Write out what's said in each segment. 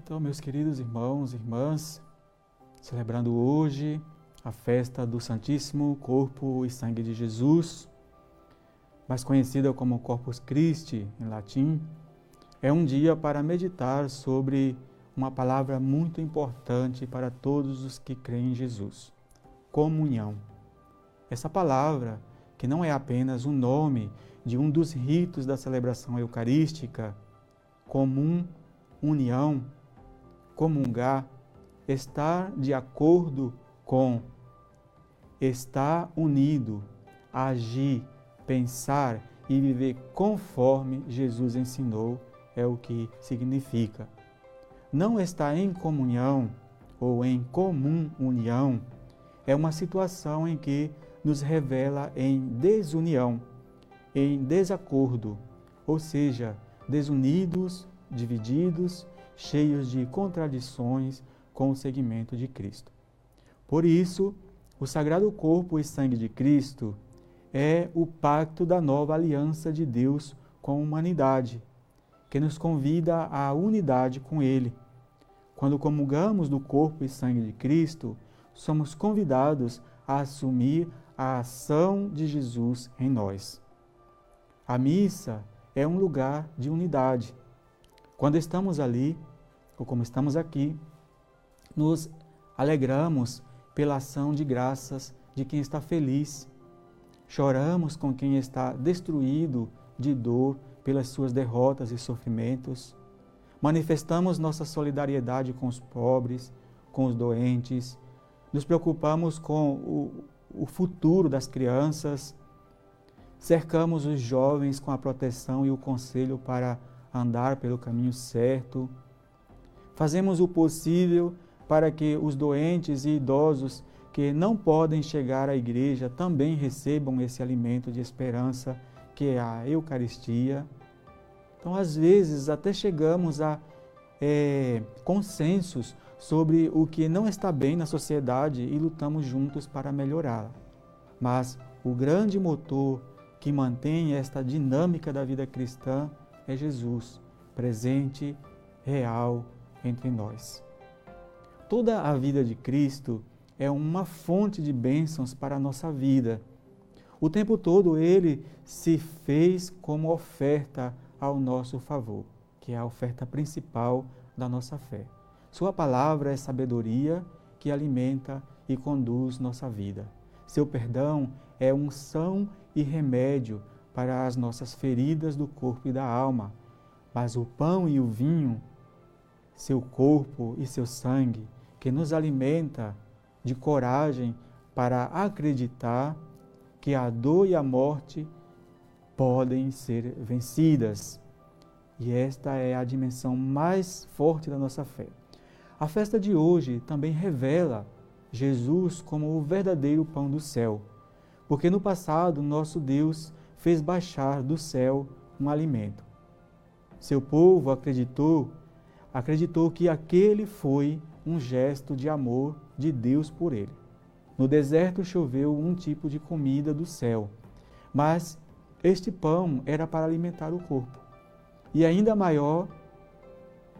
Então, meus queridos irmãos e irmãs, celebrando hoje a festa do Santíssimo Corpo e Sangue de Jesus, mais conhecida como Corpus Christi em latim, é um dia para meditar sobre uma palavra muito importante para todos os que creem em Jesus: comunhão. Essa palavra, que não é apenas o nome de um dos ritos da celebração eucarística, comum, união, comungar, estar de acordo com, estar unido, agir, pensar e viver conforme Jesus ensinou é o que significa. Não estar em comunhão ou em comum união é uma situação em que nos revela em desunião, em desacordo, ou seja, desunidos, divididos, cheios de contradições com o segmento de Cristo. Por isso, o sagrado corpo e sangue de Cristo é o pacto da nova aliança de Deus com a humanidade, que nos convida à unidade com Ele. Quando comungamos do corpo e sangue de Cristo, somos convidados a assumir a ação de Jesus em nós. A missa é um lugar de unidade. Quando estamos ali, ou como estamos aqui, nos alegramos pela ação de graças de quem está feliz. Choramos com quem está destruído de dor pelas suas derrotas e sofrimentos. Manifestamos nossa solidariedade com os pobres, com os doentes. Nos preocupamos com o, o futuro das crianças. Cercamos os jovens com a proteção e o conselho para andar pelo caminho certo. Fazemos o possível para que os doentes e idosos que não podem chegar à igreja também recebam esse alimento de esperança que é a Eucaristia. Então, às vezes, até chegamos a é, consensos sobre o que não está bem na sociedade e lutamos juntos para melhorá-la. Mas o grande motor que mantém esta dinâmica da vida cristã é Jesus, presente, real entre nós. Toda a vida de Cristo é uma fonte de bênçãos para a nossa vida. O tempo todo ele se fez como oferta ao nosso favor, que é a oferta principal da nossa fé. Sua palavra é sabedoria que alimenta e conduz nossa vida. Seu perdão é unção e remédio para as nossas feridas do corpo e da alma. Mas o pão e o vinho, seu corpo e seu sangue, que nos alimenta de coragem para acreditar que a dor e a morte podem ser vencidas. E esta é a dimensão mais forte da nossa fé. A festa de hoje também revela Jesus como o verdadeiro pão do céu, porque no passado nosso Deus fez baixar do céu um alimento. Seu povo acreditou, acreditou que aquele foi um gesto de amor de Deus por ele. No deserto choveu um tipo de comida do céu, mas este pão era para alimentar o corpo. E ainda maior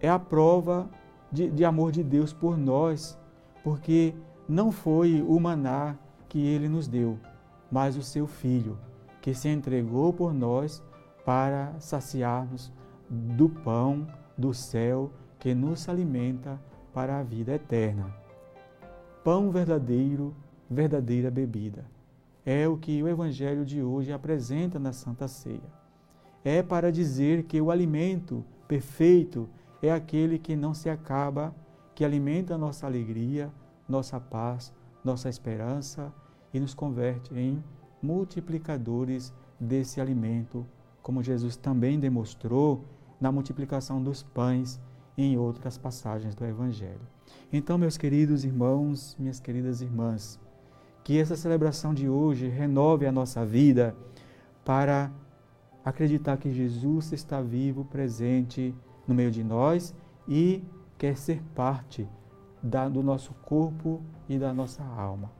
é a prova de, de amor de Deus por nós, porque não foi o maná que ele nos deu, mas o seu filho, que se entregou por nós para saciar-nos do pão do céu que nos alimenta para a vida eterna. Pão verdadeiro, verdadeira bebida. É o que o Evangelho de hoje apresenta na Santa Ceia. É para dizer que o alimento perfeito é aquele que não se acaba, que alimenta nossa alegria, nossa paz, nossa esperança e nos converte em multiplicadores desse alimento, como Jesus também demonstrou na multiplicação dos pães em outras passagens do Evangelho. Então, meus queridos irmãos, minhas queridas irmãs, que essa celebração de hoje renove a nossa vida para acreditar que Jesus está vivo, presente no meio de nós e quer ser parte da, do nosso corpo e da nossa alma.